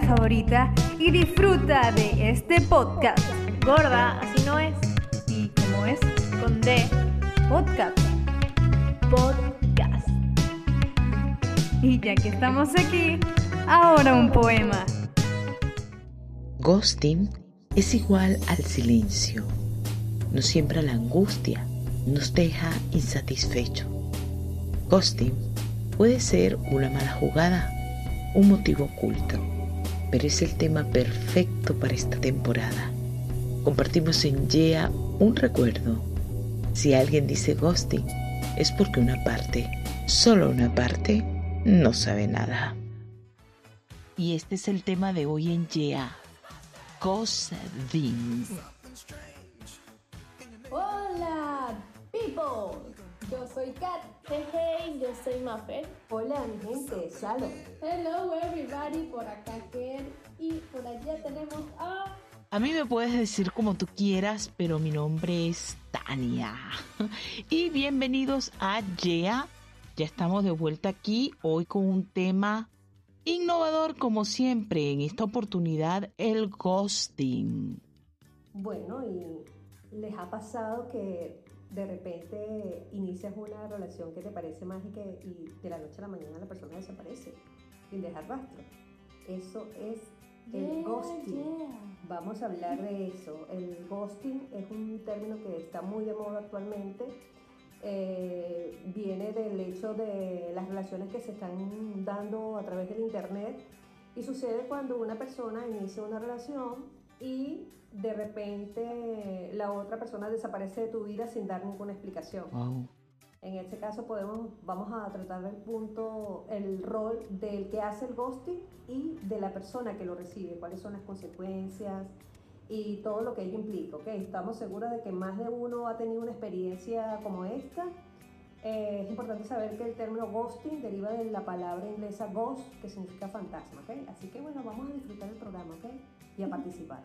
favorita y disfruta de este podcast. Gorda, así no es. ¿Y cómo es? Con D. Podcast. Podcast. Y ya que estamos aquí, ahora un poema. Ghosting es igual al silencio. Nos siembra la angustia, nos deja insatisfecho. Ghosting puede ser una mala jugada, un motivo oculto, pero es el tema perfecto para esta temporada. Compartimos en YEA un recuerdo. Si alguien dice ghosting, es porque una parte, solo una parte, no sabe nada. Y este es el tema de hoy en YEA. Ghosting. Hola, people. Yo soy Kat. Hey, hey, yo soy Maffer. Hola, mi gente. Shalom. Hello everybody, por acá Ken y por allá tenemos a... A mí me puedes decir como tú quieras, pero mi nombre es Tania. Y bienvenidos a YEA. Ya estamos de vuelta aquí hoy con un tema innovador como siempre. En esta oportunidad, el ghosting. Bueno, y les ha pasado que de repente inicias una relación que te parece mágica y de la noche a la mañana la persona desaparece sin dejar rastro. Eso es el Yeah, ghosting. yeah. Vamos a hablar de eso. El ghosting es un término que está muy de moda actualmente. Eh, viene del hecho de las relaciones que se están dando a través del internet y sucede cuando una persona inicia una relación y de repente la otra persona desaparece de tu vida sin dar ninguna explicación. Wow. En este caso podemos, vamos a tratar el punto, el rol del que hace el ghosting y de la persona que lo recibe, cuáles son las consecuencias y todo lo que ello implica. ¿ok? Estamos seguros de que más de uno ha tenido una experiencia como esta. Eh, es importante saber que el término ghosting deriva de la palabra inglesa ghost, que significa fantasma. ¿ok? Así que bueno, vamos a disfrutar el programa ¿ok? y a participar.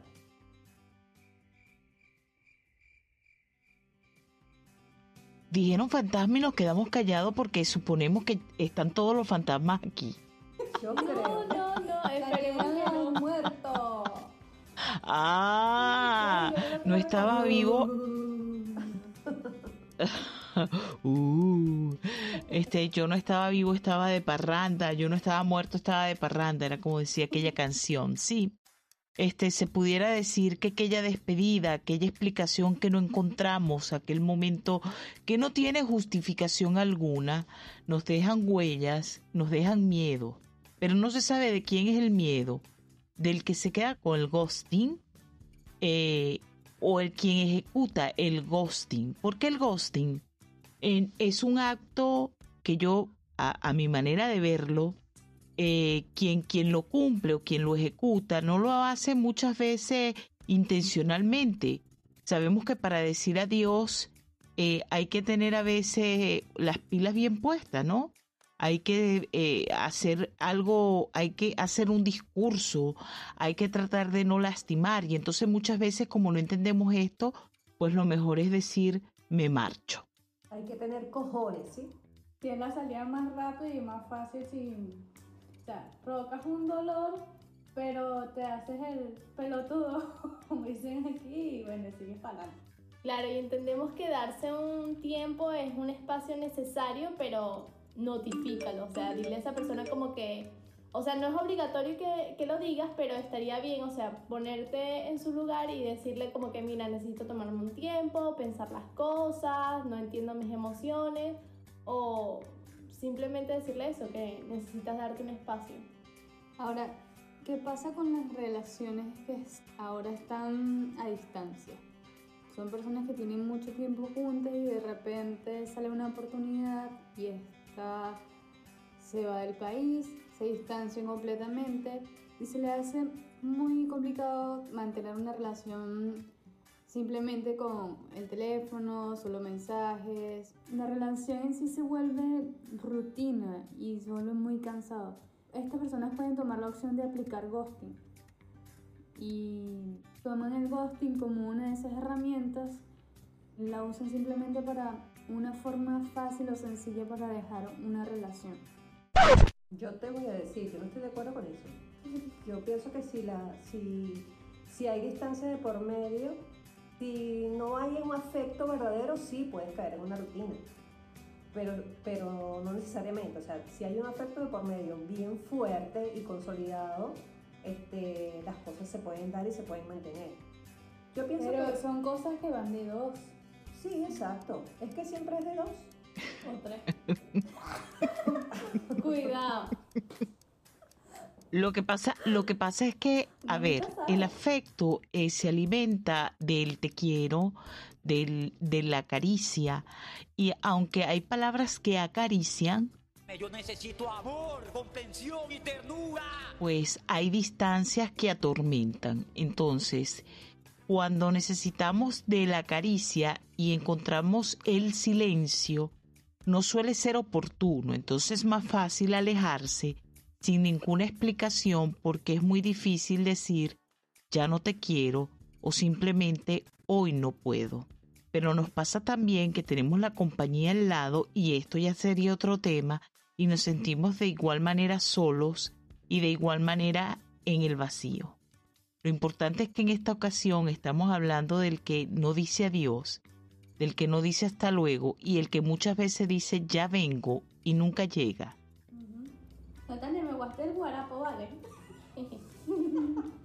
Dijeron fantasma y nos quedamos callados porque suponemos que están todos los fantasmas aquí. Yo No, creo. no, no, esperemos que no muerto. Ah, no estaba vivo. Uh, este, yo no estaba vivo, estaba de parranda. Yo no estaba muerto, estaba de parranda. Era como decía aquella canción. Sí. Este, se pudiera decir que aquella despedida, aquella explicación que no encontramos, aquel momento que no tiene justificación alguna, nos dejan huellas, nos dejan miedo. Pero no se sabe de quién es el miedo. Del que se queda con el ghosting eh, o el quien ejecuta el ghosting. Porque el ghosting es un acto que yo, a mi manera de verlo, eh, quien, quien lo cumple o quien lo ejecuta no lo hace muchas veces intencionalmente. Sabemos que para decir adiós eh, hay que tener a veces las pilas bien puestas, ¿no? Hay que eh, hacer algo, hay que hacer un discurso, hay que tratar de no lastimar. Y entonces muchas veces como no entendemos esto, pues lo mejor es decir, me marcho. Hay que tener cojones, ¿sí? Tiene la salida más rápida y más fácil sin... O sea, provocas un dolor, pero te haces el pelotudo, como dicen aquí, y bueno, sigues para. Claro, y entendemos que darse un tiempo es un espacio necesario, pero notifícalo. O sea, dile a esa persona como que. O sea, no es obligatorio que, que lo digas, pero estaría bien, o sea, ponerte en su lugar y decirle como que, mira, necesito tomarme un tiempo, pensar las cosas, no entiendo mis emociones, o simplemente decirle eso, que necesitas darte un espacio. Ahora, ¿qué pasa con las relaciones que ahora están a distancia? Son personas que tienen mucho tiempo juntas y de repente sale una oportunidad y esta se va del país, se distancian completamente y se le hace muy complicado mantener una relación simplemente con el teléfono, solo mensajes. La relación en sí se vuelve rutina y se vuelve muy cansado. Estas personas pueden tomar la opción de aplicar ghosting y toman el ghosting como una de esas herramientas, la usan simplemente para una forma fácil o sencilla para dejar una relación. Yo te voy a decir, yo no estoy de acuerdo con eso. Yo pienso que si, la, si, si hay distancia de por medio, si no hay un afecto verdadero, sí puedes caer en una rutina. Pero, pero no necesariamente. O sea, si hay un afecto de por medio bien fuerte y consolidado, este, las cosas se pueden dar y se pueden mantener. Yo pienso Pero que son cosas que van de dos. sí, exacto. Es que siempre es de dos. O tres. Cuidado. Lo que pasa, lo que pasa es que, a ver, el afecto eh, se alimenta del te quiero, del, de la caricia, y aunque hay palabras que acarician, Yo necesito amor, comprensión y ternura. pues hay distancias que atormentan. Entonces, cuando necesitamos de la caricia y encontramos el silencio, no suele ser oportuno. Entonces es más fácil alejarse sin ninguna explicación porque es muy difícil decir ya no te quiero o simplemente hoy no puedo. Pero nos pasa también que tenemos la compañía al lado y esto ya sería otro tema y nos sentimos de igual manera solos y de igual manera en el vacío. Lo importante es que en esta ocasión estamos hablando del que no dice adiós, del que no dice hasta luego y el que muchas veces dice ya vengo y nunca llega.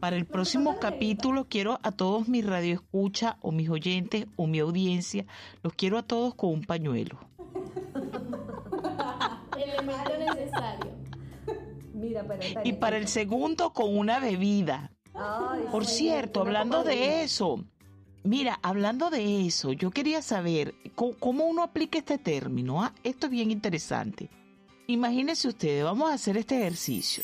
Para el próximo capítulo quiero a todos mis radioescuchas o mis oyentes o mi audiencia, los quiero a todos con un pañuelo. Elemento necesario. Mira, Y para el segundo con una bebida. Ay, Por sí, cierto, hablando de eso, mira, hablando de eso, yo quería saber cómo, cómo uno aplica este término. ah? Esto es bien interesante. Imagínense ustedes, vamos a hacer este ejercicio.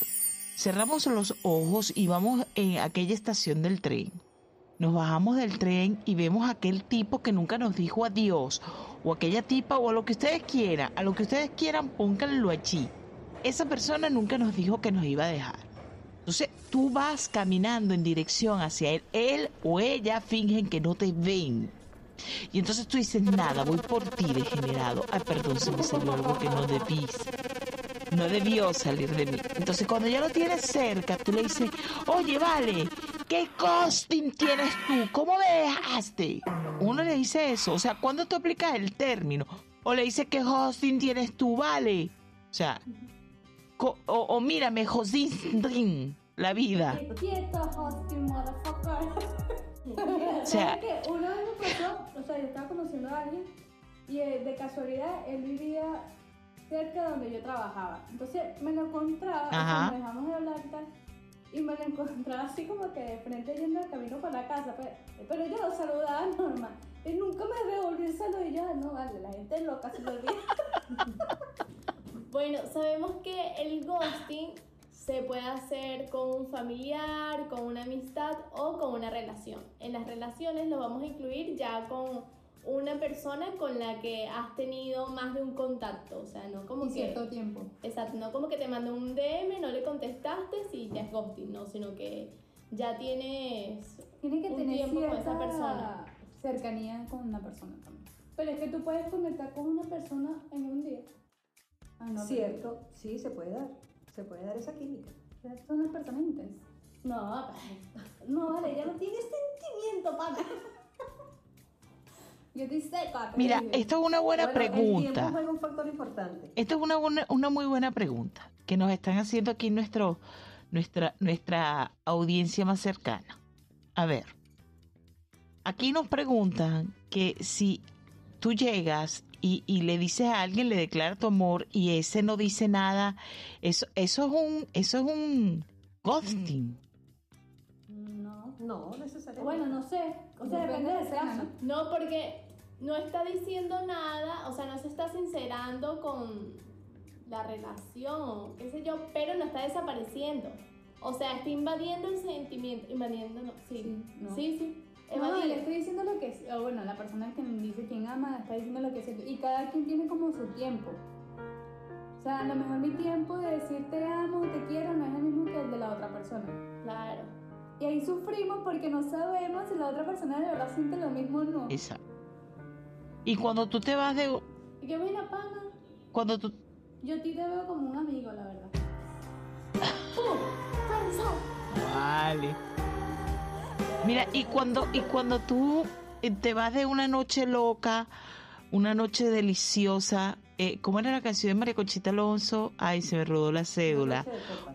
Cerramos los ojos y vamos en aquella estación del tren. Nos bajamos del tren y vemos a aquel tipo que nunca nos dijo adiós, o aquella tipa, o a lo que ustedes quieran, a lo que ustedes quieran, pónganlo allí. Esa persona nunca nos dijo que nos iba a dejar. Entonces tú vas caminando en dirección hacia él, él o ella fingen que no te ven. Y entonces tú dices, nada, voy por ti, degenerado. Ay, perdón, se me salió algo que no debí. No debió salir de mí. Entonces cuando ya lo tienes cerca, tú le dices, oye, vale, ¿qué costing tienes tú? ¿Cómo me dejaste? Uno le dice eso. O sea, ¿cuándo tú aplicas el término? O le dice, ¿qué hosting tienes tú? Vale. O sea, o, o mírame, hosting, la vida. Quieto, hosting, motherfucker. O sea, ¿Sabes qué? Una vez me pasó, o sea, yo estaba conociendo a alguien y eh, de casualidad él vivía cerca de donde yo trabajaba. Entonces me lo encontraba, Ajá. nos dejamos de hablar y tal, y me lo encontraba así como que de frente yendo al camino para la casa, pero, pero yo lo saludaba normal. Y nunca me devolvió el saludo y yo, "Ah, no, vale, la gente es loca se lo olvida. Bueno, sabemos que el ghosting se puede hacer con un familiar, con una amistad o con una relación. En las relaciones lo vamos a incluir ya con una persona con la que has tenido más de un contacto, o sea, no como Y que cierto tiempo. Exacto, no como que te mandó un DM, no le contestaste y ya es ghosting, no, sino que ya tienes Tiene que un tener tiempo con esa cierta persona. cercanía con una persona también. Pero es que tú puedes conectar con una persona en un día. Ah, no, Cierto, sí, se puede dar. Se puede dar esa química. son las personas intensas. No, no, vale, ella no tiene sentimiento, pana. Yo estoy seca. te Mira, esto es una buena Bueno, El pregunta. tiempo juega un factor importante. Esta es una, buena- una muy buena pregunta que nos están haciendo aquí nuestro, nuestra, nuestra audiencia más cercana. A ver, aquí nos preguntan que si tú llegas y, y le dices a alguien, le declara tu amor y ese no dice nada, eso, eso es un, eso es un ghosting. No. No, necesariamente. Bueno, no sé. O sea, depende Depende de del caso. No, porque no está diciendo nada, o sea, no se está sincerando con la relación, qué sé yo, pero no está desapareciendo. O sea, está invadiendo el sentimiento, invadiendo, no, sí, Sí, no. sí, sí. No, le estoy diciendo lo que es, o bueno, la persona que dice quién ama está diciendo lo que es, y cada quien tiene como su tiempo. O sea, a lo mejor mi tiempo de decir te amo, te quiero, no es el mismo que el de la otra persona. Claro. Y ahí sufrimos porque no sabemos si la otra persona de verdad siente lo mismo o no. Exacto. Y cuando tú te vas de... Y qué buena pana. Cuando tú... Yo a ti te veo como un amigo, la verdad. Vale. Mira, y cuando, y cuando tú eh, te vas de una noche loca, una noche deliciosa, eh, ¿cómo era la canción de María Conchita Alonso? Ay, se me rodó la cédula.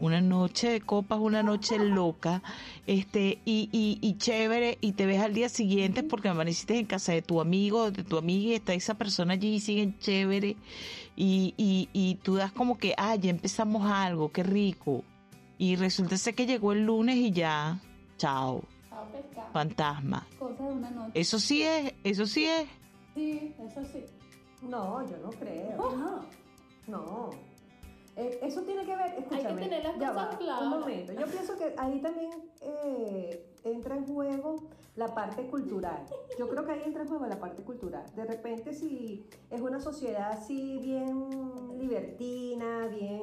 Una noche de copas, una noche loca, este, y, y, y chévere, y te ves al día siguiente porque amaneciste en casa de tu amigo, de tu amiga, y está esa persona allí y siguen chévere, y, y, y tú das como que, ah, ya empezamos algo, qué rico. Y resulta ser que llegó el lunes y ya, chao. Fantasma. Cosas de una noche. Eso sí es, eso sí es. Sí, eso sí. No, yo no creo. No. No. Eh, eso tiene que ver, escúchame. tener las ya cosas va, claras. Un momento. Yo pienso que ahí también eh, entra en juego la parte cultural. Yo creo que ahí entra en juego la parte cultural. De repente, si es una sociedad así bien libertina, bien.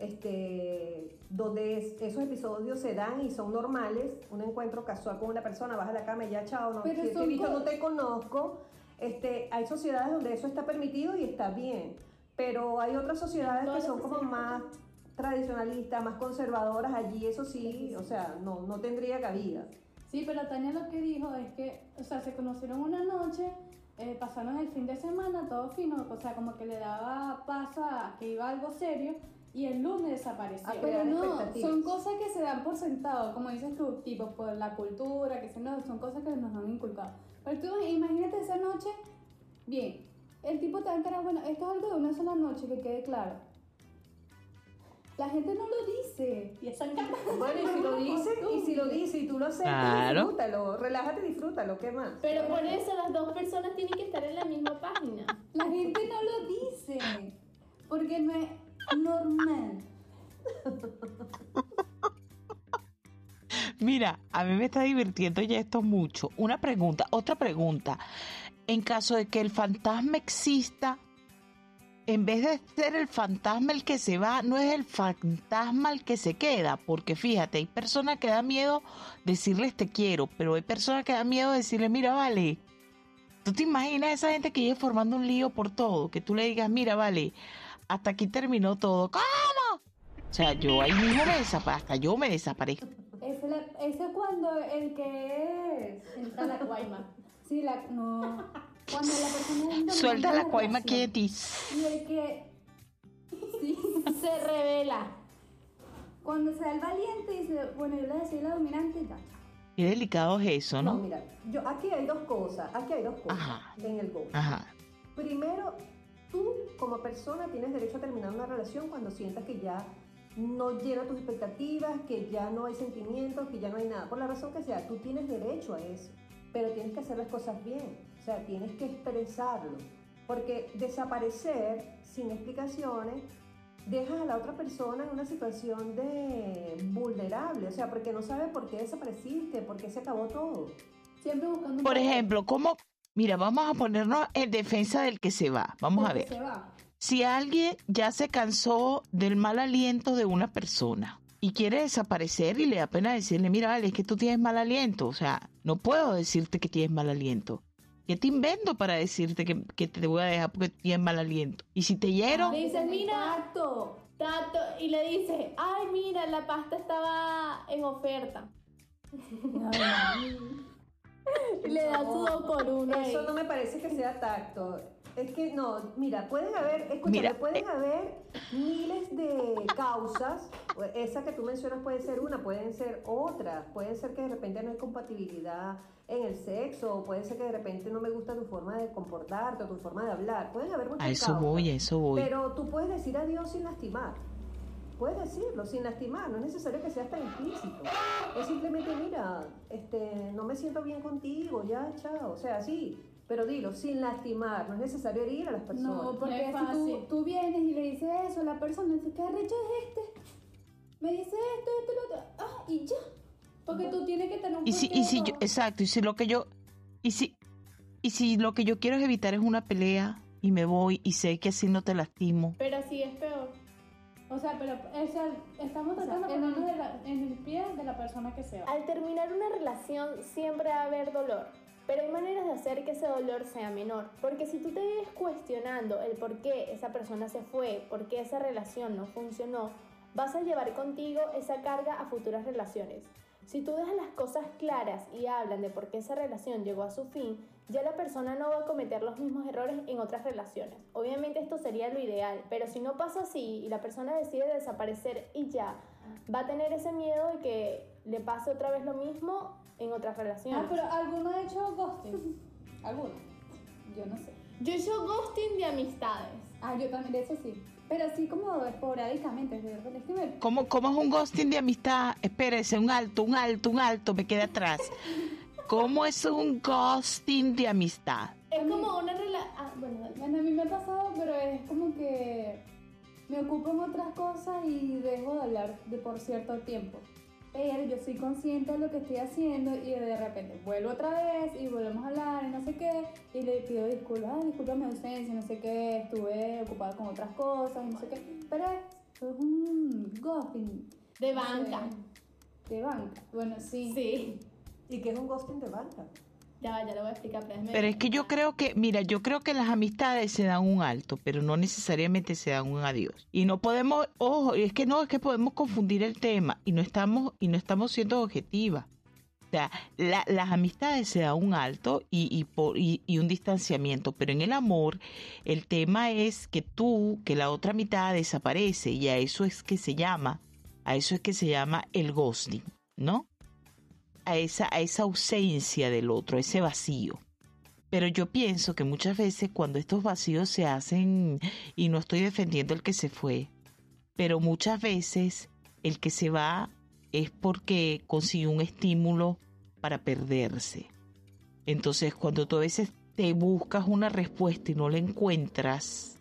Este, donde es- esos episodios se dan y son normales, un encuentro casual con una persona, vas a la cama y ya chao, no, Pero te, te he son visto, co- no te conozco, este, hay sociedades donde eso está permitido y está bien, pero hay otras sociedades que son como más tradicionalistas, más conservadoras, allí eso sí, o sea, no, no tendría cabida. Sí, pero Tania lo que dijo es que, o sea, se conocieron una noche, eh, pasaron el fin de semana, todo fino, o sea, como que le daba paso a que iba algo serio y el lunes desapareció. A pero no, son cosas que se dan por sentado, como dices tú, tipo por la cultura, que se no, son cosas que nos han inculcado. Pero tú imagínate esa noche, bien, el tipo te va a encarar, bueno, esto es algo de una sola noche, que quede claro. La gente no lo dice. Y esa cara. Bueno, y si lo dice, y si lo dice y tú lo aceptas, Claro. disfrútalo, relájate, disfrútalo, ¿qué más? Pero por eso las dos personas tienen que estar en la misma página. La gente no lo dice. Porque no es normal. Mira, a mí me está divirtiendo ya esto mucho. Una pregunta, otra pregunta. En caso de que el fantasma exista, en vez de ser el fantasma el que se va, no es el fantasma el que se queda. Porque fíjate, hay personas que da miedo decirles te quiero, pero hay personas que da miedo decirle, mira, vale. ¿Tú te imaginas esa gente que llegue formando un lío por todo? Que tú le digas, mira, vale, hasta aquí terminó todo. ¿Cómo? O sea, yo ahí mismo me desaparezco, hasta yo me desaparezco. Ese, la- ese es cuando el que es. Entra la guayma. Sí, la. No. Cuando la persona es Suelta la cuaima relación. Y el que. Sí. Se revela. Cuando se da el valiente y dice, bueno, yo le decía la dominante y ya. Qué delicado es eso, No, ¿no? mira, yo, aquí hay dos cosas, aquí hay dos cosas Ajá. en el go. Ajá. Primero, tú como persona tienes derecho a terminar una relación cuando sientas que ya no llena tus expectativas, que ya no hay sentimientos, que ya no hay nada. Por la razón que sea, tú tienes derecho a eso, pero tienes que hacer las cosas bien, o sea, tienes que expresarlo. Porque desaparecer sin explicaciones dejas a la otra persona en una situación de vulnerable, o sea, porque no sabe por qué desapareciste, por qué se acabó todo. Siempre buscando un Por ejemplo, ¿cómo? Mira, vamos a ponernos en defensa del que se va. Vamos a ver. Se va. Si alguien ya se cansó del mal aliento de una persona y quiere desaparecer y le da pena decirle, mira, vale, es que tú tienes mal aliento. O sea, no puedo decirte que tienes mal aliento. ¿Qué te invento para decirte que, que te voy a dejar porque tienes mal aliento? Y si te hiero, Le dices, mira, Exacto. tato, y le dice, ay, mira, la pasta estaba en oferta. Le da su dos por uno. ahí. Eso no me parece que sea tacto. Es que no, mira, pueden haber, escúchame, Mira, pueden haber miles de causas. Esa que tú mencionas puede ser una, pueden ser otras. Puede ser que de repente no hay compatibilidad en el sexo, o puede ser que de repente no me gusta tu forma de comportarte o tu forma de hablar. Pueden haber muchas a eso causas. voy, a eso voy. Pero tú puedes decir adiós sin lastimar. Puedes decirlo sin lastimar, no es necesario que seas tan implícito. Es simplemente, mira, este, no me siento bien contigo, ya, chao. O sea, sí, pero dilo, sin lastimar, no es necesario herir a las personas. No, porque es si fácil. tú, tú vienes y le dices eso, la persona dice, ¿qué arrecho es este? Me dice esto, esto, lo otro. Ah, y ya. Porque que tú tienes que tener un Y si, y si yo, exacto, y si lo que yo, y si, y si lo que yo quiero es evitar es una pelea y me voy y sé que así no te lastimo. Pero. O sea, pero o estamos O sea, tratando de la- en el pie de la persona que se va. Al terminar una relación siempre va a haber dolor, pero hay maneras de hacer que ese dolor sea menor. Porque si tú te vives cuestionando el por qué esa persona se fue, por qué esa relación no funcionó, vas a llevar contigo esa carga a futuras relaciones. Si tú dejas las cosas claras y hablan de por qué esa relación llegó a su fin, ya la persona no va a cometer los mismos errores en otras relaciones. Obviamente esto sería lo ideal, pero si no pasa así y la persona decide desaparecer y ya, va a tener ese miedo de que le pase otra vez lo mismo en otras relaciones. Ah, pero ¿alguno ha hecho ghosting? ¿Alguno? Yo no sé. Yo he hecho ghosting de amistades. Ah, yo también, eso sí. Pero así como esporádicamente, de repente. Es que me- ¿Cómo, ¿Cómo es un ghosting de amistad? Espérese, un alto, un alto, un alto, me quedé atrás. ¿Cómo es un ghosting de amistad? Es como una relación... Ah, bueno, a mí me ha pasado, pero es como que me ocupo en otras cosas y dejo de hablar de por cierto tiempo. Pero yo soy consciente de lo que estoy haciendo y de repente vuelvo otra vez y volvemos a hablar y no sé qué. Y le pido disculpas, "Ay, disculpa mi ausencia, no sé qué, estuve ocupada con otras cosas y no sé qué. Pero es un ghosting. De banca. De banca. Bueno, sí. Sí. ¿Y qué es un ghosting de banca? Ya, ya lo voy a explicar. Pero, Pero es que yo creo que, mira, yo creo que las amistades se dan un alto, pero no necesariamente se dan un adiós. Y no podemos, ojo, es que no, es que podemos confundir el tema y no estamos, y no estamos siendo objetivas. O sea, la- las amistades se dan un alto y, y, por- y- y un distanciamiento, pero en el amor el tema es que tú, que la otra mitad desaparece y a eso es que se llama, a eso es que se llama el ghosting, ¿no? A esa, a esa ausencia del otro, ese vacío. Pero yo pienso que muchas veces cuando estos vacíos se hacen, y no estoy defendiendo el que se fue, pero muchas veces el que se va es porque consiguió un estímulo para perderse. Entonces cuando tú a veces te buscas una respuesta y no la encuentras,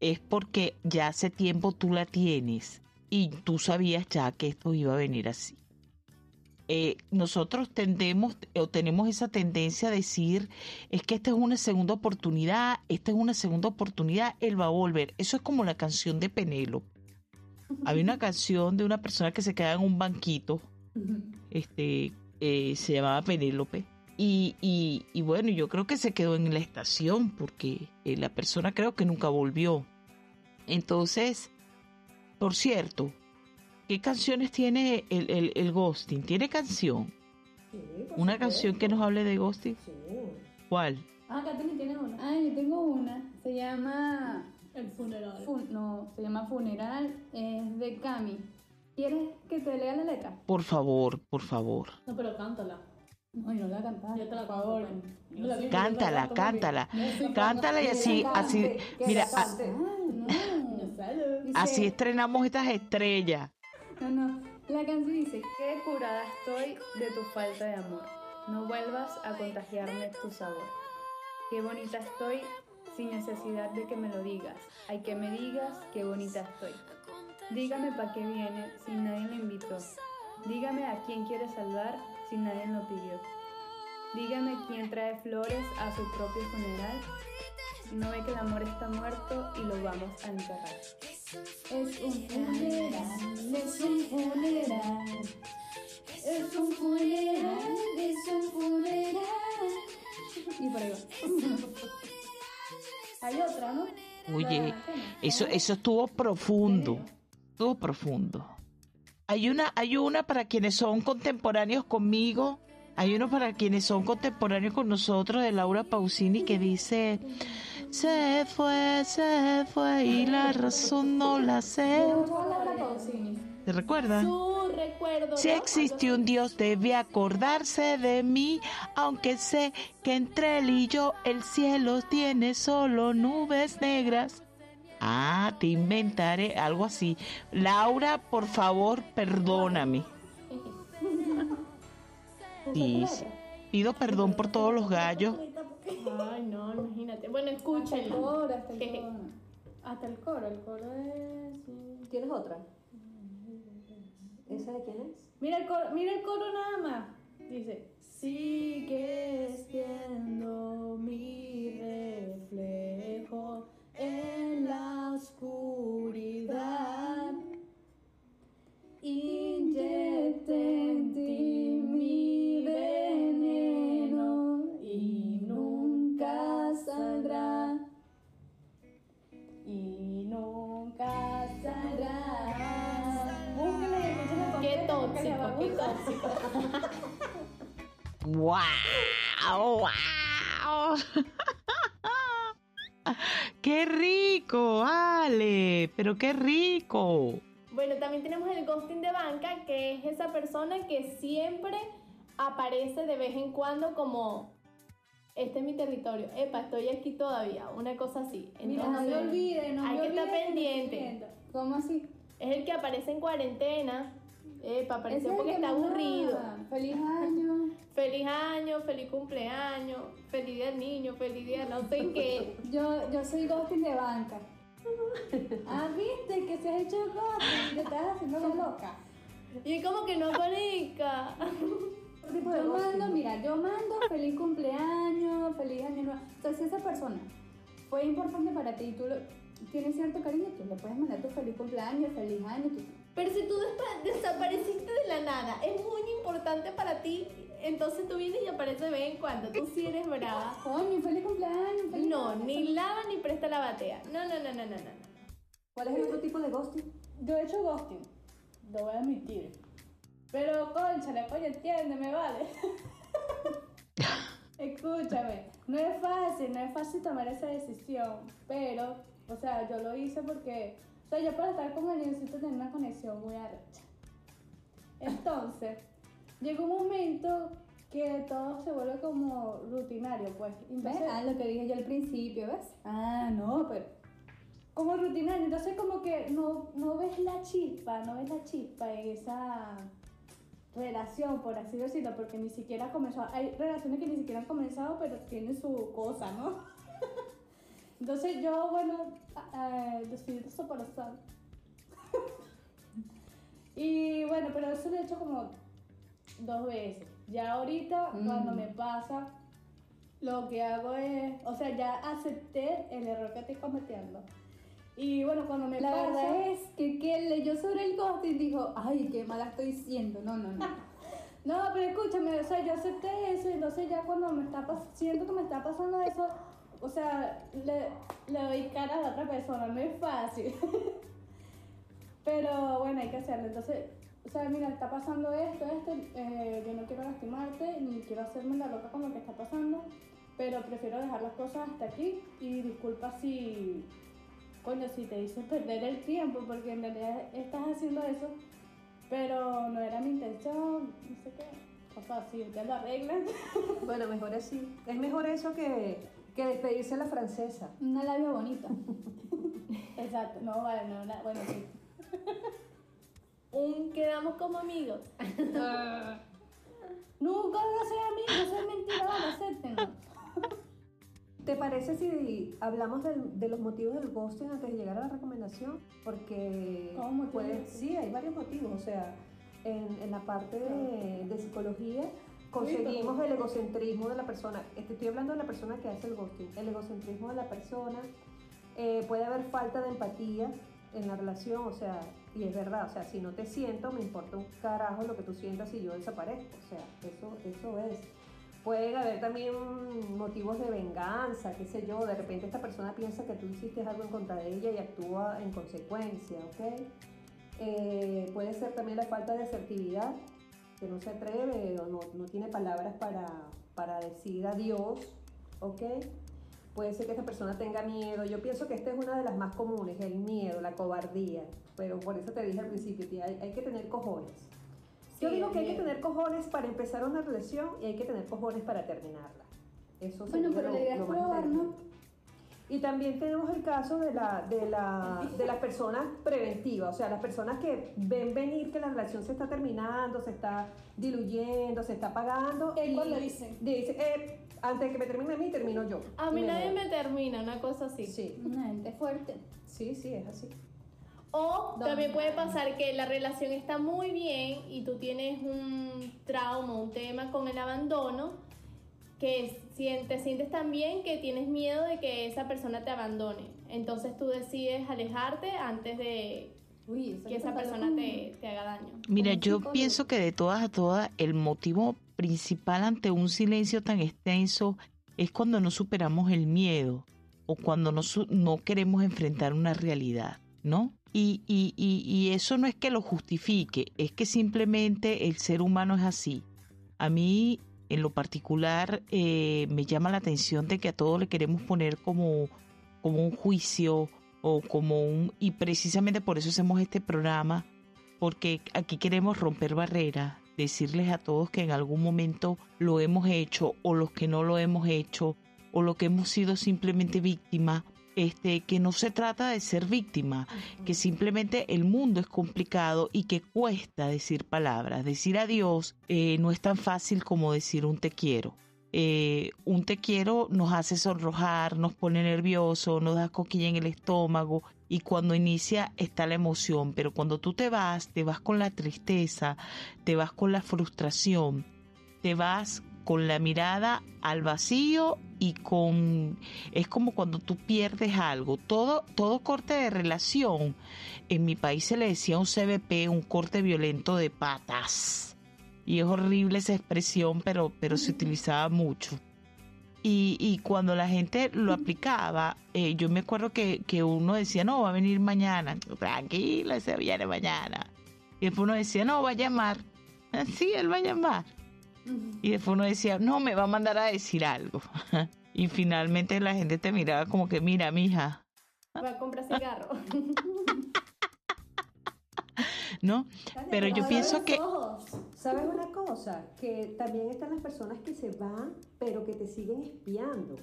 es porque ya hace tiempo tú la tienes y tú sabías ya que esto iba a venir así. Eh, nosotros tendemos o tenemos esa tendencia a decir es que esta es una segunda oportunidad, esta es una segunda oportunidad, él va a volver. Eso es como la canción de Penélope. Había una canción de una persona que se queda en un banquito, este, eh, se llamaba Penélope. Y, y, y bueno, yo creo que se quedó en la estación porque eh, la persona creo que nunca volvió. Entonces, por cierto, ¿qué canciones tiene el, el, el ghosting? ¿Tiene canción? Sí, ¿Una supuesto. canción que nos hable de ghosting? Sí. ¿Cuál? Ah, Katherine tiene una. Ah, yo tengo una. Se llama. El funeral. Fun- no, se llama Funeral. Es de Cami. ¿Quieres que te lea la letra? Por favor, por favor. No, pero cántala. No, yo no la cantaba. Yo te la favor. Cántala, la cántala. Cántala y así, así, mira, a-. Ah, no. Así estrenamos estas estrellas. No, no. La canción dice: Qué curada estoy de tu falta de amor. No vuelvas a contagiarme tu sabor. Qué bonita estoy sin necesidad de que me lo digas. Hay que me digas qué bonita estoy. Dígame para qué viene si nadie le invitó. Dígame a quién quiere salvar si nadie lo pidió. Dígame quién trae flores a su propio funeral. No ve que el amor está muerto y lo vamos a enterrar. Es un funeral, es un funeral. Es un funeral, es un funeral. Y por ahí va. Hay otra, ¿no? Oye, eso, eso estuvo profundo. Estuvo profundo. Hay una, hay una para quienes son contemporáneos conmigo. Hay uno para quienes son contemporáneos con nosotros de Laura Pausini que dice se fue, se fue y la razón no la sé. ¿Te recuerdo. Si existe un Dios debe acordarse de mí, aunque sé que entre él y yo el cielo tiene solo nubes negras. Ah, te inventaré algo así. Laura, por favor, perdóname. Sí. Pido perdón por todos los gallos. Ay, no, imagínate. Bueno, Hasta el escúchenlo. coro, hasta el coro. Hasta el coro, el coro es... ¿Tienes otra? ¿Esa de quién es? Mira el coro, mira el coro nada más. Dice, sigues viendo mi reflejo en la oscuridad. ¡Wow! ¡Wow! ¡Qué rico, Ale! ¡Pero qué rico! Bueno, también tenemos el ghosting de banca, que es esa persona que siempre aparece de vez en cuando como, este es mi territorio, epa, estoy aquí todavía, una cosa así. Mira, no me Entonces, olvide, no hay me que estar pendiente. ¿Cómo así? Es el que aparece en cuarentena, epa, apareció porque que está aburrido. Feliz año. Feliz año, feliz cumpleaños, feliz día niño, feliz día no sé qué. Yo, yo soy ghosting de banca. Ah, viste que se has hecho ghosting, te estás haciendo la loca. Y como que no conecta. ¿Qué tipo de Yo ghosting? mando, mira, yo mando feliz cumpleaños, feliz año nuevo. O sea, si esa persona fue importante para ti y tú lo, tienes cierto cariño, tú le puedes mandar tu feliz cumpleaños, feliz año. tú- Pero si tú desapareciste de la nada, es muy importante para ti, entonces tú vienes y apareces de vez en cuando. Tú sí eres brava. Coño, feliz cumpleaños, feliz No, ni lava ni presta la batea. No, no, no, no, no, no. ¿Cuál es el otro tipo de ghosting? Yo he hecho ghosting, lo voy a admitir. Pero, conchale, coño, entiéndeme, vale. Escúchame, no es fácil, no es fácil tomar esa decisión, pero, o sea, yo lo hice porque, o sea, yo para estar con alguien necesito tener una conexión muy arrecha. Entonces, llegó un momento que todo se vuelve como rutinario, pues. ¿Ves? Entonces, Ah, lo que dije yo al principio, ¿ves? Ah, no, pero como rutinario, entonces como que no, no ves la chispa, no ves la chispa en esa relación, por así decirlo, porque ni siquiera ha comenzado, hay relaciones que ni siquiera han comenzado, pero tienen su cosa, ¿no? Entonces yo, bueno, eh, decidí corazón. y bueno, pero eso lo he hecho como dos veces. Ya ahorita, Mm. cuando me pasa, lo que hago es, o sea, ya acepté el error que estoy cometiendo. Y bueno, cuando me La pasa, verdad es que quien leyó sobre el ghosting dijo, ay, qué mala estoy siendo. No, no, no. No, pero escúchame, o sea, yo acepté eso y entonces ya cuando me está pas- siento que me está pasando eso, o sea, le, le doy cara a la otra persona, no es fácil. pero bueno, hay que hacerlo. Entonces, o sea, mira, está pasando esto, esto, eh, yo no quiero lastimarte ni quiero hacerme la loca con lo que está pasando, pero prefiero dejar las cosas hasta aquí y disculpa si, coño, si te hice perder el tiempo, porque en realidad estás haciendo eso pero no era mi intención, no sé qué. Cosas así, ya lo arreglan. Bueno, mejor así. Es mejor eso que, que despedirse a la francesa. Una labia bonita. Exacto, no, vale, no, bueno, sí. Un quedamos como amigos. Nunca a ser amigos, es mentira, acéptenlo. ¿Te parece si hablamos del- de los motivos del ghosting antes de llegar a la recomendación? Porque ¿Cómo pues, sí, hay varios motivos. O sea, en, en la parte de, de psicología conseguimos el egocentrismo de la persona. Este, Estoy hablando de la persona que hace el ghosting. El egocentrismo de la persona. eh, puede haber falta de empatía en la relación, o sea, y es verdad, o sea, si no te siento, me importa un carajo lo que tú sientas si yo desaparezco. O sea, eso, eso es. Pueden haber también motivos de venganza, qué sé yo, de repente esta persona piensa que tú hiciste algo en contra de ella y actúa en consecuencia, ¿ok? Eh, puede ser también la falta de asertividad, que no se atreve o no, no tiene palabras para, para decir adiós, ¿ok? Puede ser que esta persona tenga miedo. Yo pienso que esta es una de las más comunes, el miedo, la cobardía. Pero por eso te dije al principio, tía, hay, hay que tener cojones. Yo Sí, digo que hay que tener cojones para empezar una relación y hay que tener cojones para terminarla. Eso Bueno, pero lo- la idea es probar, ¿no? Y también tenemos el caso de, la, de, la, de las personas preventivas, o sea, las personas que ven venir que la relación se está terminando, se está diluyendo, se está apagando. Y cuando dicen. Dice, eh, antes de que me termine a mí, termino yo. A mí nadie voy. me termina, una cosa así. Sí, Una gente fuerte. sí, sí, es así. O también puede pasar que la relación está muy bien y tú tienes un trauma, un tema con el abandono, que te sientes tan bien que tienes miedo de que esa persona te abandone. Entonces tú decides alejarte antes de que esa persona te, te, haga daño. Mira, yo pienso que de todas a todas el motivo principal ante un silencio tan extenso es cuando no superamos el miedo o cuando no, no queremos enfrentar una realidad, ¿no? Y, y, y, eso no es que lo justifique, es que simplemente el ser humano es así. A mí, en lo particular, eh, me llama la atención de que a todos le queremos poner como, como un juicio o como un... Y precisamente por eso hacemos este programa, porque aquí queremos romper barreras, decirles a todos que en algún momento lo hemos hecho o los que no lo hemos hecho o lo que hemos sido simplemente víctimas este, que no se trata de ser víctima, que simplemente el mundo es complicado y que cuesta decir palabras. Decir adiós eh, no es tan fácil como decir un te quiero. Eh, un te quiero nos hace sonrojar, nos pone nervioso, nos da coquilla en el estómago y cuando inicia está la emoción, pero cuando tú te vas, te vas con la tristeza, te vas con la frustración, te vas con la mirada al vacío y con es como cuando tú pierdes algo. Todo todo corte de relación. En mi país se le decía un CBP un corte violento de patas. Y es horrible esa expresión pero pero se utilizaba mucho. Y, y cuando la gente lo aplicaba eh, yo me acuerdo que, que uno decía no va a venir mañana tranquila se viene mañana y después uno decía no va a llamar sí él va a llamar y después uno decía, no, me va a mandar a decir algo. y finalmente la gente te miraba como que, mira, mija. Va a comprar cigarro. ¿No? Pero yo pienso que... ¿Sabes una cosa? Que también están las personas que se van, pero que te siguen espiando.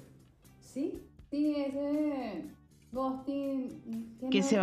¿Sí? Sí, ese ghosting que se,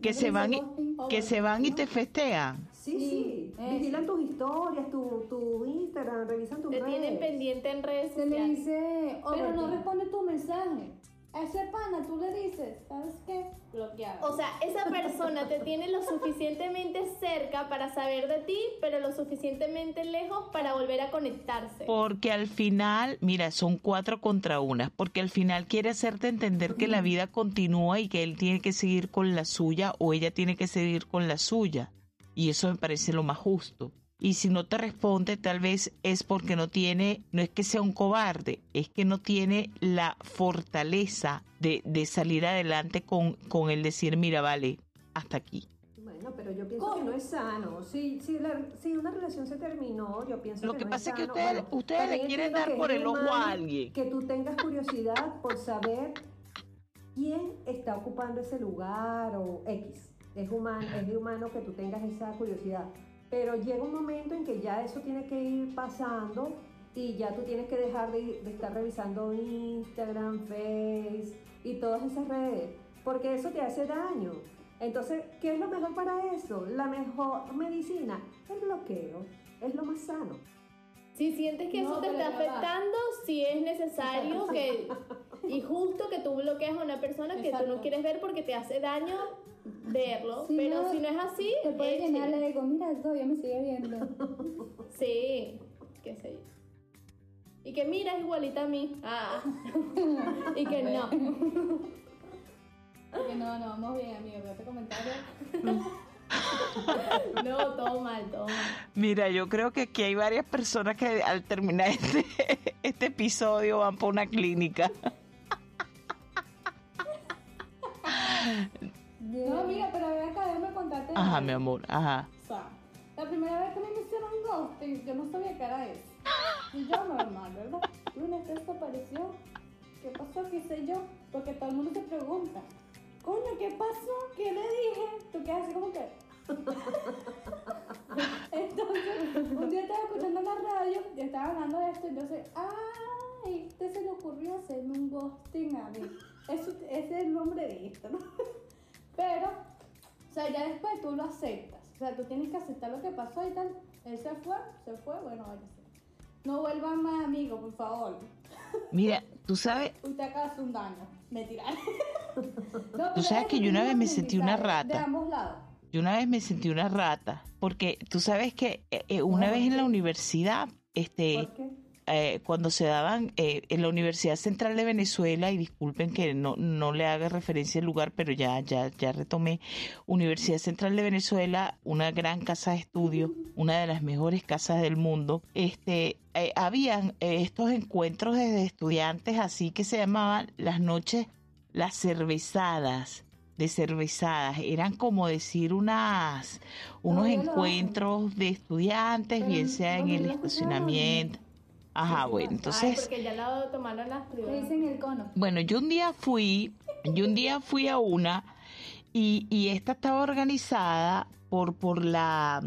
que se van y, que se van y te festean. Sí, sí. Vigilan tus historias, tu, tu Instagram, revisan tus Te redes. tienen pendiente en redes Se le dice, pero no responde tu mensaje. A ese pana tú le dices, ¿sabes qué? Bloqueado. O sea, esa persona te tiene lo suficientemente cerca para saber de ti, pero lo suficientemente lejos para volver a conectarse. Porque al final, mira, son cuatro contra una, porque al final quiere hacerte entender que la vida continúa y que él tiene que seguir con la suya o ella tiene que seguir con la suya. Y eso me parece lo más justo. Y si no te responde, tal vez es porque no tiene, no es que sea un cobarde, es que no tiene la fortaleza de, de salir adelante con, con el decir, mira, vale, hasta aquí. Bueno, pero yo pienso que no es sano. Si, si, la, si una relación se terminó, yo pienso Lo que, que no pasa es es que ustedes, Bueno, ustedes le quieren dar que por el ojo a alguien. Que tú tengas curiosidad por saber quién está ocupando ese lugar o X. Es humano, es de humano que tú tengas esa curiosidad. Pero llega un momento en que ya eso tiene que ir pasando y ya tú tienes que dejar de, de estar revisando Instagram, Face y todas esas redes, porque eso te hace daño. Entonces, ¿qué es lo mejor para eso? La mejor medicina, el bloqueo, es lo más sano. Si sientes que No, eso te está afectando, si es necesario que y justo que tú bloquees a una persona que tú no quieres ver porque te hace daño verlo, Si pero no, si no es así, Te puede eche. llenar el ego, mira, todavía me sigue viendo. Sí, qué sé yo. Y que mira, es igualita a mí. Ah. y que no. Porque no, no, vamos bien, amigo, veo este comentario. No, todo mal, todo mal. Mira, yo creo que aquí hay varias personas que al terminar este, este episodio van por una clínica. No, mira, pero ven acá, déjame contarte. Ajá, mi amor, ajá. O sea, la primera vez que a me hicieron ghosting, yo no sabía qué era eso. Y yo normal, ¿verdad? Lunes desapareció. ¿Qué pasó? ¿Qué sé yo? Porque todo el mundo te pregunta. Coño, ¿qué pasó? ¿Qué le dije? Tú quedas así como que... Entonces, un día estaba escuchando la radio y estaba hablando de esto, entonces, ¡ay! Este se le ocurrió hacerme un ghosting a mí. Eso, ese es el nombre de esto, ¿no? Pero, o sea, ya después tú lo aceptas. O sea, tú tienes que aceptar lo que pasó y tal. Él se fue, se fue, bueno, váyase. No vuelvan más amigos, por favor. Mira, tú sabes, Usted acaba de un daño. Mentira. Tú sabes que yo una vez me sentí una rata. De ambos lados. yo una vez me sentí una rata, porque tú sabes que eh, eh, una vez en la universidad, este, ¿Por qué? Eh, cuando se daban eh, en la Universidad Central de Venezuela, y disculpen que no, no le haga referencia al lugar, pero ya, ya, ya retomé, Universidad Central de Venezuela, una gran casa de estudio, una de las mejores casas del mundo, este, eh, habían eh, estos encuentros de estudiantes así que se llamaban las noches, las cervezadas de cervezadas, eran como decir unas unos encuentros de estudiantes, bien sea en ¿dónde el estacionamiento. Ajá, bueno, Ay, entonces, porque ya lo tomaron las Le privadas. dicen el cono. bueno, yo un día fui, yo un día fui a una y, y esta estaba organizada por, por la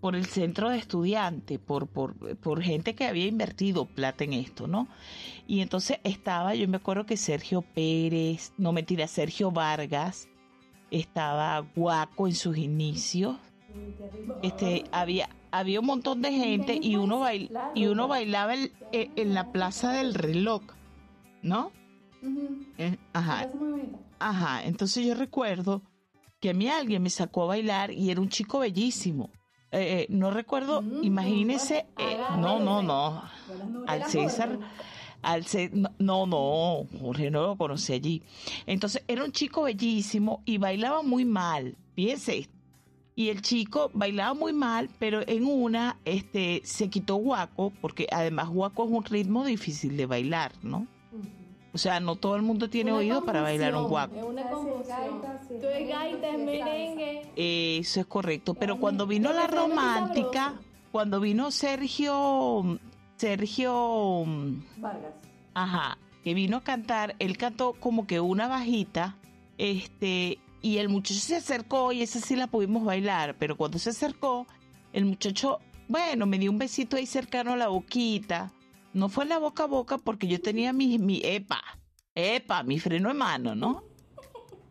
por el centro de estudiantes, por, por, por gente que había invertido plata en esto, ¿no? Y entonces estaba, yo me acuerdo que Sergio Pérez, no mentira, Sergio Vargas, estaba Guaco en sus inicios, este, había, había un montón de gente y uno, bail, y uno bailaba el- eh, en la plaza del reloj, ¿no? Eh, Ajá. Ajá, entonces yo recuerdo que a mí alguien me sacó a bailar y era un chico bellísimo. Eh, eh, no recuerdo, Mm, imagínese, no, no, no, al César, al no, no, no, Jorge no lo conocí allí. Entonces era un chico bellísimo y bailaba muy mal, fíjense esto. Y el chico bailaba muy mal, pero en una este, se quitó guaco, porque además guaco es un ritmo difícil de bailar, ¿no? O sea, no todo el mundo tiene Una oído para bailar un guaco. Es una confusión. Tú es gaita, es merengue. Eso es correcto, pero cuando vino la romántica, cuando vino Sergio, Sergio, Vargas. ajá, que vino a cantar, él cantó como que una bajita, este, y el muchacho se acercó y esa sí la pudimos bailar, pero cuando se acercó, el muchacho, bueno, me dio un besito ahí cercano a la boquita, no fue en la boca a boca porque yo tenía mi, mi, epa, epa, mi freno de mano, ¿no?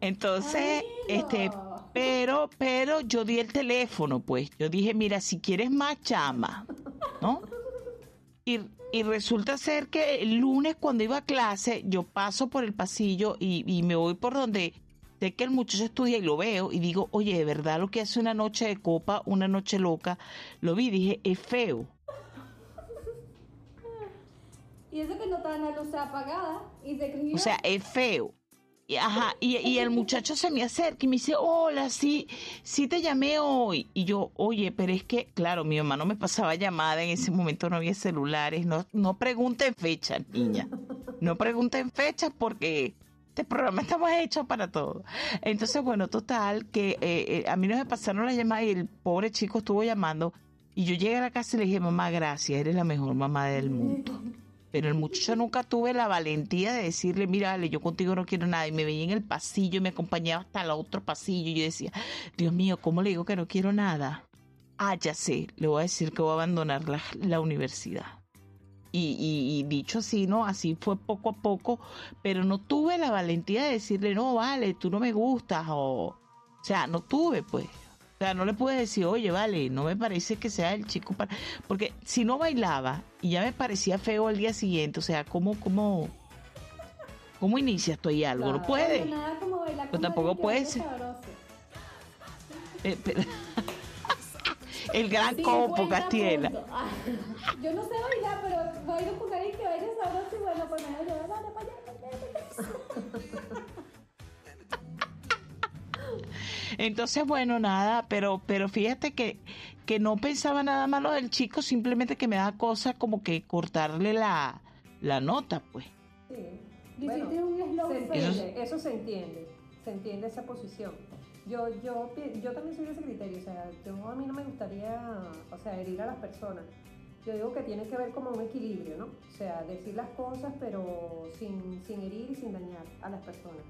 Entonces, este, pero, pero yo di el teléfono, pues. Yo dije, mira, si quieres más, llama, ¿no? Y, y resulta ser que el lunes cuando iba a clase, yo paso por el pasillo y, y me voy por donde que el muchacho estudia y lo veo y digo, oye, de verdad lo que hace una noche de copa, una noche loca, lo vi, dije, es feo. Y eso que no estaba la luz apagada y se escribió. O sea, es feo. Y, ajá, y, y el muchacho se me acerca y me dice, hola, sí, sí te llamé hoy. Y yo, oye, pero es que, claro, mi mamá no me pasaba llamada, en ese momento no había celulares, no, no pregunten fechas, niña. No pregunten fechas porque este programa estamos hechos para todo. Entonces, bueno, total, que eh, eh, a mí no me pasaron las llamadas y el pobre chico estuvo llamando. Y yo llegué a la casa y le dije, mamá, gracias, eres la mejor mamá del mundo. Pero el muchacho nunca tuve la valentía de decirle, mira, Ale, yo contigo no quiero nada. Y me veía en el pasillo y me acompañaba hasta el otro pasillo. Y yo decía, Dios mío, ¿cómo le digo que no quiero nada? Ah, ya sé, le voy a decir que voy a abandonar la, la universidad. Y, y- y dicho así, ¿no? Así fue poco a poco, pero no tuve la valentía de decirle, no, vale, tú no me gustas. O, o sea, no tuve, pues. O sea, no le pude decir, oye, vale, no me parece que sea el chico para... Porque si no bailaba y ya me parecía feo al día siguiente, o sea, ¿cómo, cómo, cómo inicias tú ahí algo? No Claro. puede. Nada como bailar Pero tampoco puede ser. Eh, pero- el gran 50 compo, Castiela. puntos. Ah, Yo no sé bailar, pero bailo con alguien que baile sabroso y bueno, pues me voy a para allá. para allá. Entonces, bueno, nada, pero, pero fíjate que, que no pensaba nada malo del chico, simplemente que me da cosa como que cortarle la, la nota, pues. Sí. Bueno, un slow se entiende, eso se entiende, se entiende esa posición. Yo, yo, yo también soy de ese criterio, o sea, yo a mí no me gustaría, o sea, herir a las personas. Yo digo que tiene que ver como un equilibrio, ¿no? O sea, decir las cosas pero sin, sin herir y sin dañar a las personas.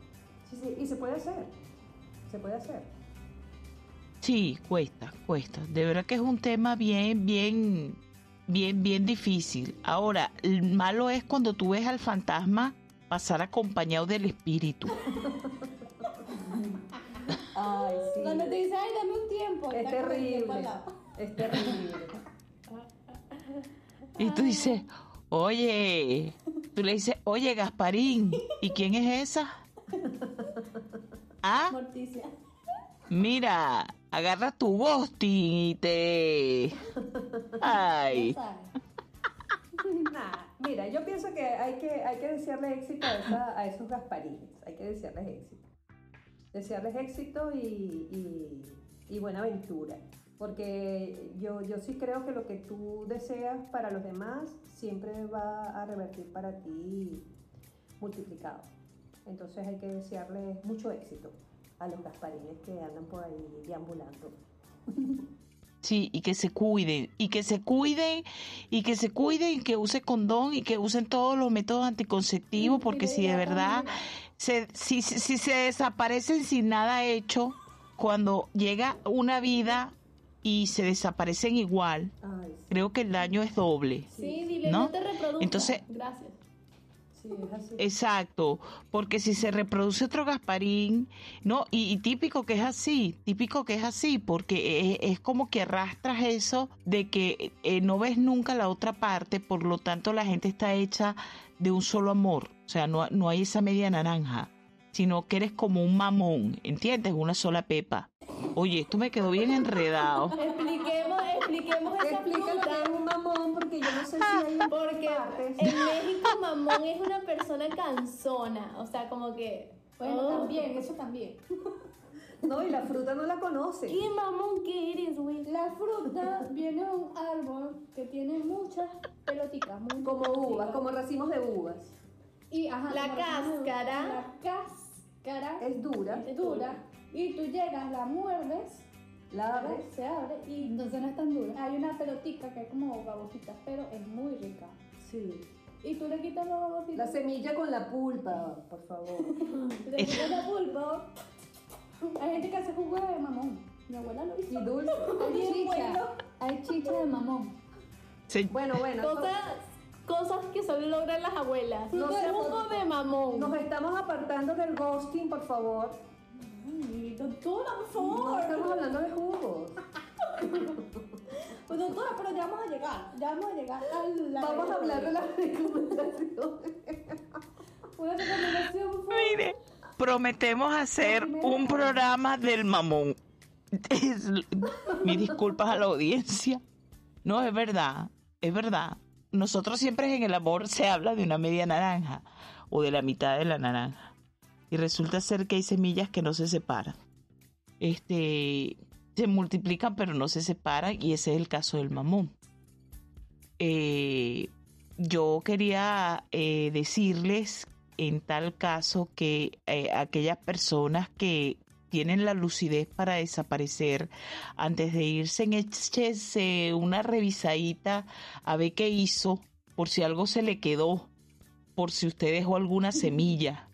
Sí, sí, y se puede hacer, se puede hacer. Sí, cuesta, cuesta. De verdad que es un tema bien, bien, bien, bien difícil. Ahora, el malo es cuando tú ves al fantasma pasar acompañado del espíritu. Ay, sí. Cuando te dice, ay, dame un tiempo. Es terrible, es terrible. Y tú dices, oye, tú le dices, oye, Gasparín, ¿y quién es esa? Ah, Morticia. mira, agarra tu ghosting y te... Ay, Nah, mira, yo pienso que hay que, hay que desearle éxito a, esa- a esos gasparines, hay que desearles éxito. Desearles éxito y, y- y buena aventura. Porque yo, yo sí creo que lo que tú deseas para los demás siempre va a revertir para ti multiplicado. Entonces hay que desearles mucho éxito a los gasparines que andan por ahí deambulando. sí, y que se cuiden, y que se cuiden, y que se cuiden, y que use condón, y que usen todos los métodos anticonceptivos, porque si de verdad, se, si, si, se desaparecen sin nada hecho, cuando llega una vida y se desaparecen igual, Ay, sí, creo que el daño es doble. Sí, dile, ¿No? no, te. Entonces- Gracias. sí, es así. Exacto, porque si se reproduce otro Gasparín, no, y, y típico que es así, típico que es así, porque es, es como que arrastras eso de que eh, no ves nunca la otra parte, por lo tanto la gente está hecha de un solo amor, o sea, no, no hay esa media naranja, sino que eres como un mamón, ¿entiendes? Una sola pepa. Oye, esto me quedó bien enredado. Expliquemos, expliquemos esa fruta. es un mamón, porque yo no sé si hay Porque partes. en México mamón es una persona cansona, o sea, como que... Bueno, oh, también, eso también. No, y la fruta no la conoce. ¿Qué mamón que eres, güey? La fruta viene de un árbol que tiene muchas pelotitas, Como uvas, como racimos de uvas. Y, ajá, La cáscara. La cáscara Es dura, es dura. Y tú llegas, la muerdes, la abres. se abre y entonces no es tan dura. Hay una pelotica que es como babosita, pero es muy rica. Sí. Y tú le quitas la babosita. La semilla con la pulpa, por favor. Le quitas la pulpa. Hay gente que hace jugo de mamón. Mi abuela lo Y hizo. dulce. Hay chicha. Hay chicha de mamón. Se- Bueno, bueno. Cosas, cosas que solo logran las abuelas. No vodka. de mamón. Nos estamos apartando del ghosting, por favor. Ay, doctora, por No favor. estamos hablando de jugos. Pues doctora, pero ya vamos a llegar. Ya vamos a llegar a la. Vamos a hablar de las recomendaciones. Una recomendación, por favor. Mire, prometemos hacer un programa del mamón. Mis disculpas a la audiencia. No, es verdad, es verdad. Nosotros siempre en el amor se habla de una media naranja o de la mitad de la naranja. Y resulta ser que hay semillas que no se separan. Este, se multiplican pero no se separan y ese es el caso del mamón. Eh, yo quería eh, decirles en tal caso que eh, aquellas personas que tienen la lucidez para desaparecer antes de irse. En échese una revisadita a ver qué hizo por si algo se le quedó por si usted dejó alguna semilla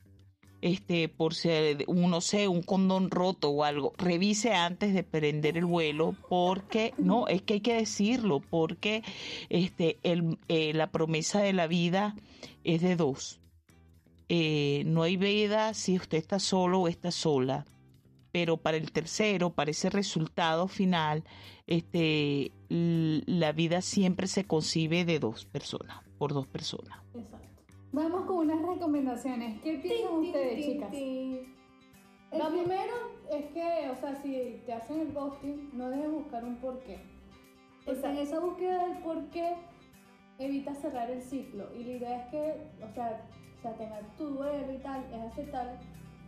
este por si no sé un condón roto o algo. Revise antes de prender el vuelo porque no es que hay que decirlo porque este el, eh, la promesa de la vida es de dos. Eh, no hay vida si usted está solo o está sola pero para el tercero, para ese resultado final, este, la vida siempre se concibe de dos personas, por dos personas. Exacto. Vamos con unas recomendaciones. ¿Qué piensan ustedes, chicas? El Vamos. primero es que, o sea, si te hacen el ghosting, no debes buscar un porqué. Porque en Exacto. esa búsqueda del porqué evitas cerrar el ciclo. Y la idea es que, o sea, o sea tener tu duelo y tal, es aceptable,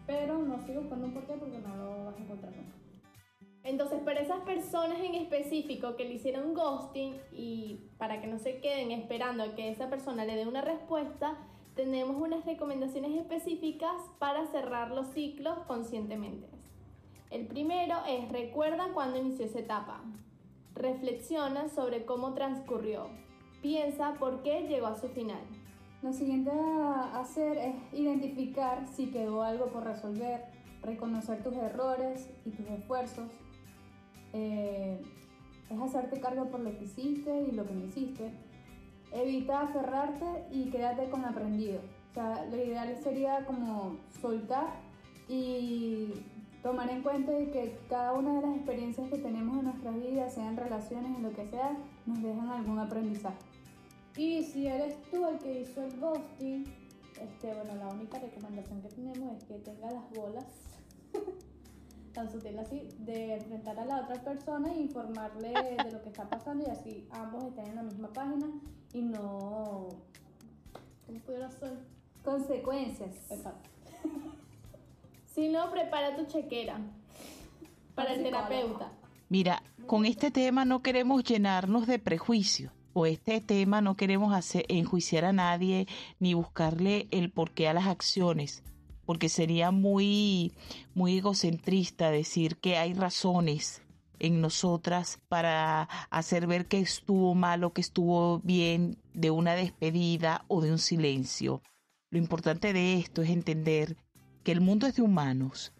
pero no sigas buscando un porqué porque no lo vas a encontrar nunca. Entonces, para esas personas en específico que le hicieron ghosting y para que no se queden esperando a que esa persona le dé una respuesta, tenemos unas recomendaciones específicas para cerrar los ciclos conscientemente. El primero es recuerda cuándo inició esa etapa. Reflexiona sobre cómo transcurrió. Piensa por qué llegó a su final. Lo siguiente a hacer es identificar si quedó algo por resolver, reconocer tus errores y tus esfuerzos. Eh, es hacerte cargo por lo que hiciste y lo que no hiciste. Evita aferrarte y quédate con aprendido. O sea, lo ideal sería como soltar y tomar en cuenta que cada una de las experiencias que tenemos en nuestras vidas, sean relaciones, en lo que sea, nos dejan algún aprendizaje. Y si eres tú el que hizo el ghosting, este, bueno, la única recomendación que tenemos es que tenga las bolas tan sutil así de enfrentar a la otra persona e informarle de lo que está pasando y así ambos estén en la misma página y no ¿Cómo pudiera ser? consecuencias. Exacto. Si no, prepara tu chequera para el terapeuta. Mira, con este tema no queremos llenarnos de prejuicios. O este tema no queremos hacer, enjuiciar a nadie ni buscarle el porqué a las acciones, porque sería muy, muy egocentrista decir que hay razones en nosotras para hacer ver que estuvo mal o que estuvo bien de una despedida o de un silencio. Lo importante de esto es entender que el mundo es de humanos,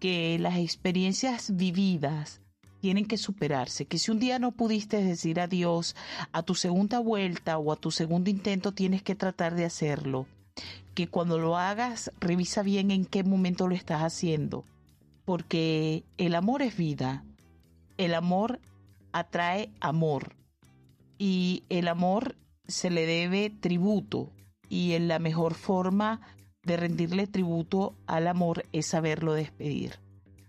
que las experiencias vividas tienen que superarse, que si un día no pudiste decir adiós a tu segunda vuelta o a tu segundo intento, tienes que tratar de hacerlo. Que cuando lo hagas, revisa bien en qué momento lo estás haciendo, porque el amor es vida, el amor atrae amor y el amor se le debe tributo y en la mejor forma de rendirle tributo al amor es saberlo despedir.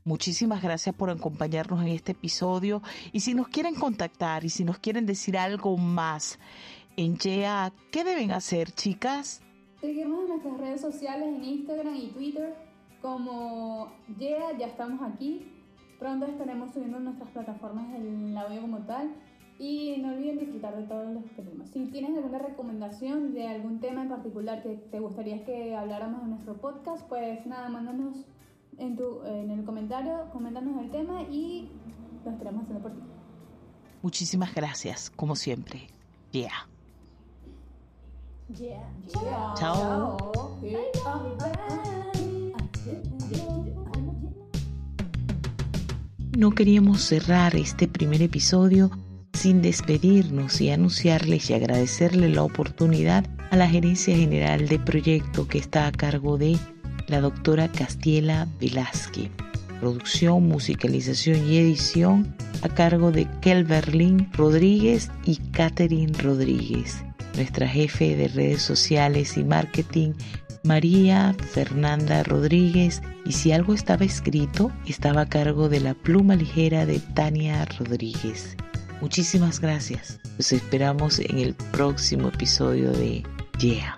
Muchísimas gracias por acompañarnos en este episodio y si nos quieren contactar y si nos quieren decir algo más en YEA, ¿qué deben hacer chicas? Seguirnos en nuestras redes sociales en Instagram y Twitter como Yeah, ya estamos aquí. Pronto estaremos subiendo en nuestras plataformas el audio como tal. Y no olviden disfrutar de todos los temas. Si tienes alguna recomendación de algún tema en particular que te gustaría que habláramos en nuestro podcast, pues nada, mándanos en, tu, en el comentario, coméntanos el tema y lo estaremos haciendo por ti. Muchísimas gracias, como siempre. Yeah. Yeah. Chao. No queríamos cerrar este primer episodio sin despedirnos y anunciarles y agradecerle la oportunidad a la gerencia general de proyecto que está a cargo de la doctora Castiela Velázquez. Producción, musicalización y edición a cargo de Kelberlin Rodríguez y Catherine Rodríguez. Nuestra jefe de redes sociales y marketing, María Fernanda Rodríguez. Y si algo estaba escrito, estaba a cargo de la pluma ligera de Tania Rodríguez. Muchísimas gracias. Los esperamos en el próximo episodio de Yeah.